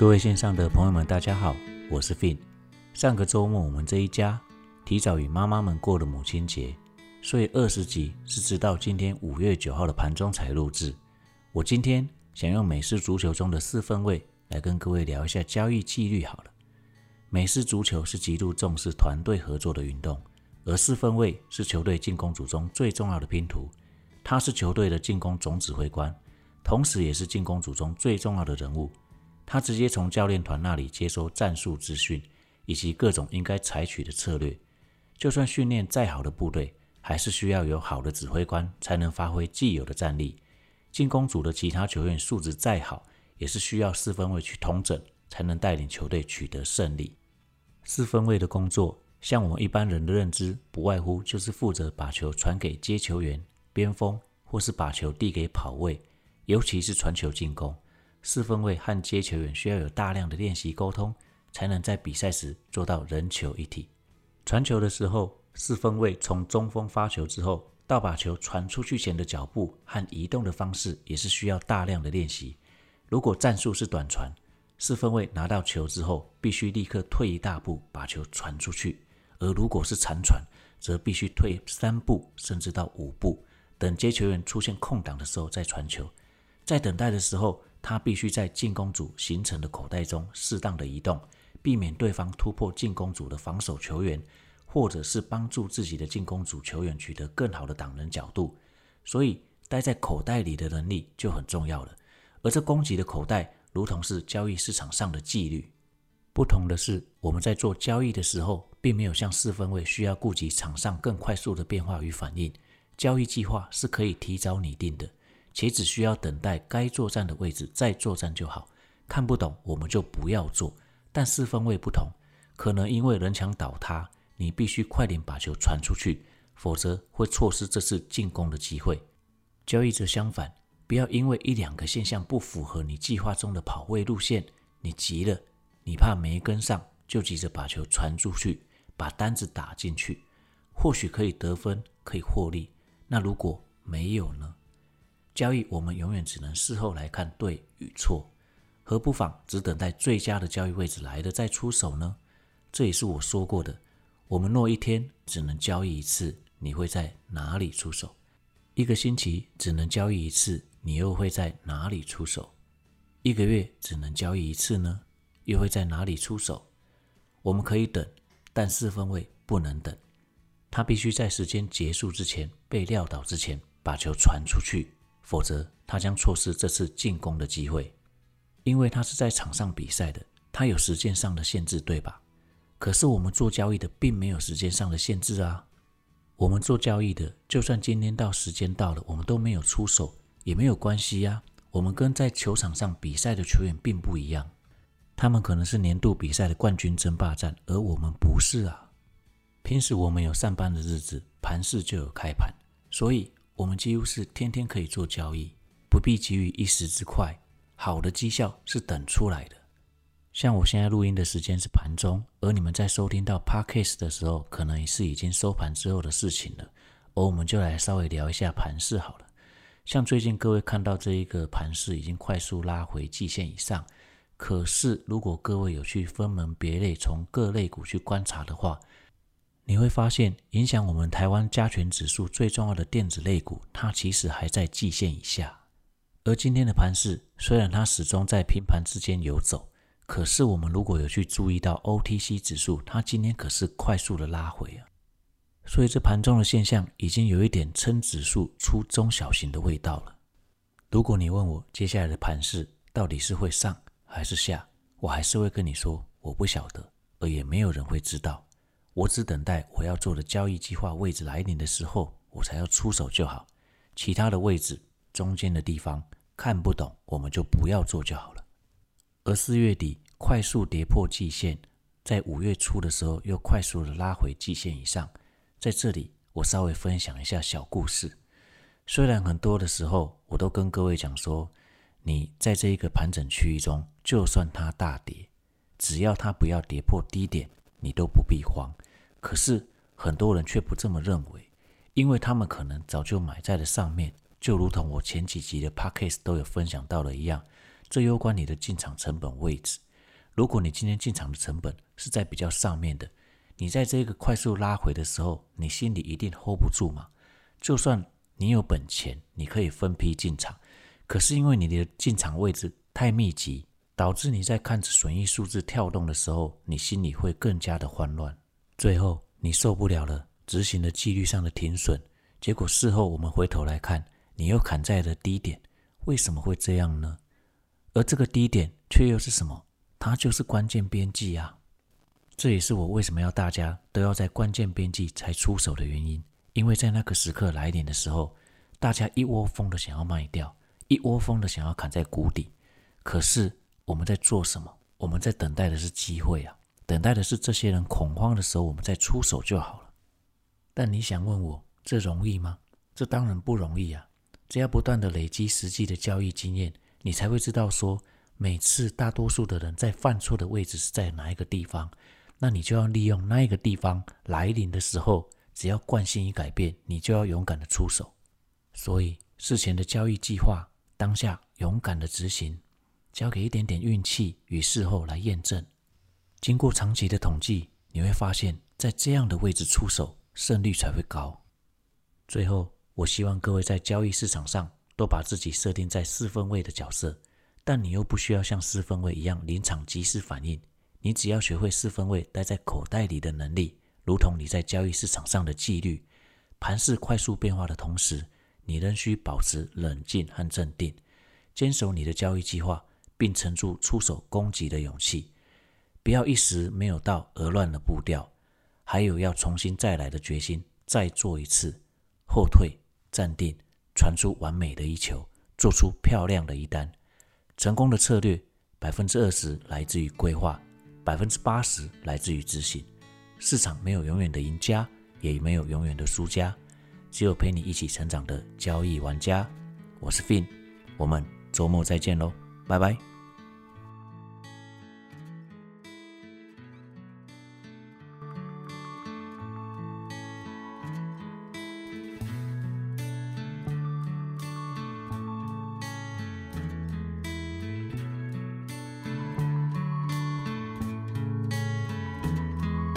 各位线上的朋友们，大家好，我是 Fin。上个周末，我们这一家提早与妈妈们过了母亲节，所以二十集是直到今天五月九号的盘中才录制。我今天想用美式足球中的四分位来跟各位聊一下交易纪律。好了，美式足球是极度重视团队合作的运动，而四分位是球队进攻组中最重要的拼图。他是球队的进攻总指挥官，同时也是进攻组中最重要的人物。他直接从教练团那里接收战术资讯，以及各种应该采取的策略。就算训练再好的部队，还是需要有好的指挥官才能发挥既有的战力。进攻组的其他球员素质再好，也是需要四分卫去统整，才能带领球队取得胜利。四分卫的工作，像我们一般人的认知，不外乎就是负责把球传给接球员。边锋，或是把球递给跑位，尤其是传球进攻，四分卫和接球员需要有大量的练习沟通，才能在比赛时做到人球一体。传球的时候，四分卫从中锋发球之后，到把球传出去前的脚步和移动的方式，也是需要大量的练习。如果战术是短传，四分卫拿到球之后，必须立刻退一大步把球传出去；而如果是长传，则必须退三步甚至到五步。等接球员出现空档的时候再传球，在等待的时候，他必须在进攻组形成的口袋中适当的移动，避免对方突破进攻组的防守球员，或者是帮助自己的进攻组球员取得更好的挡人角度。所以，待在口袋里的能力就很重要了。而这攻击的口袋，如同是交易市场上的纪律。不同的是，我们在做交易的时候，并没有像四分卫需要顾及场上更快速的变化与反应。交易计划是可以提早拟定的，且只需要等待该作战的位置再作战就好。看不懂我们就不要做。但四分位不同，可能因为人墙倒塌，你必须快点把球传出去，否则会错失这次进攻的机会。交易则相反，不要因为一两个现象不符合你计划中的跑位路线，你急了，你怕没跟上，就急着把球传出去，把单子打进去，或许可以得分，可以获利。那如果没有呢？交易我们永远只能事后来看对与错，何不妨只等待最佳的交易位置来了再出手呢？这也是我说过的。我们若一天只能交易一次，你会在哪里出手？一个星期只能交易一次，你又会在哪里出手？一个月只能交易一次呢，又会在哪里出手？我们可以等，但四分位不能等。他必须在时间结束之前被撂倒之前把球传出去，否则他将错失这次进攻的机会。因为他是在场上比赛的，他有时间上的限制，对吧？可是我们做交易的并没有时间上的限制啊。我们做交易的，就算今天到时间到了，我们都没有出手也没有关系呀。我们跟在球场上比赛的球员并不一样，他们可能是年度比赛的冠军争霸战，而我们不是啊。平时我们有上班的日子，盘市就有开盘，所以我们几乎是天天可以做交易，不必急于一时之快。好的绩效是等出来的。像我现在录音的时间是盘中，而你们在收听到 podcast 的时候，可能是已经收盘之后的事情了。而我们就来稍微聊一下盘势好了。像最近各位看到这一个盘势已经快速拉回季线以上，可是如果各位有去分门别类从各类股去观察的话，你会发现，影响我们台湾加权指数最重要的电子类股，它其实还在季线以下。而今天的盘势，虽然它始终在平盘之间游走，可是我们如果有去注意到 OTC 指数，它今天可是快速的拉回啊。所以这盘中的现象已经有一点称指数出中小型的味道了。如果你问我接下来的盘势到底是会上还是下，我还是会跟你说我不晓得，而也没有人会知道。我只等待我要做的交易计划位置来临的时候，我才要出手就好。其他的位置中间的地方看不懂，我们就不要做就好了。而四月底快速跌破季线，在五月初的时候又快速的拉回季线以上。在这里，我稍微分享一下小故事。虽然很多的时候我都跟各位讲说，你在这一个盘整区域中，就算它大跌，只要它不要跌破低点。你都不必慌，可是很多人却不这么认为，因为他们可能早就买在了上面，就如同我前几集的 podcast 都有分享到了一样，这攸关你的进场成本位置。如果你今天进场的成本是在比较上面的，你在这个快速拉回的时候，你心里一定 hold 不住嘛。就算你有本钱，你可以分批进场，可是因为你的进场位置太密集，导致你在看着损益数字跳动的时候，你心里会更加的慌乱。最后你受不了了，执行了纪律上的停损，结果事后我们回头来看，你又砍在了低点，为什么会这样呢？而这个低点却又是什么？它就是关键边际啊！这也是我为什么要大家都要在关键边际才出手的原因。因为在那个时刻来临的时候，大家一窝蜂的想要卖掉，一窝蜂的想要砍在谷底。可是我们在做什么？我们在等待的是机会啊！等待的是这些人恐慌的时候，我们再出手就好了。但你想问我，这容易吗？这当然不容易啊！只要不断的累积实际的交易经验，你才会知道说。每次大多数的人在犯错的位置是在哪一个地方，那你就要利用那一个地方来临的时候，只要惯性一改变，你就要勇敢的出手。所以事前的交易计划，当下勇敢的执行，交给一点点运气与事后来验证。经过长期的统计，你会发现在这样的位置出手，胜率才会高。最后，我希望各位在交易市场上都把自己设定在四分位的角色。但你又不需要像四分位一样临场即时反应，你只要学会四分位待在口袋里的能力，如同你在交易市场上的纪律。盘势快速变化的同时，你仍需保持冷静和镇定，坚守你的交易计划，并沉住出手攻击的勇气。不要一时没有到而乱了步调，还有要重新再来的决心。再做一次后退，站定，传出完美的一球，做出漂亮的一单。成功的策略，百分之二十来自于规划，百分之八十来自于执行。市场没有永远的赢家，也没有永远的输家，只有陪你一起成长的交易玩家。我是 Fin，我们周末再见喽，拜拜。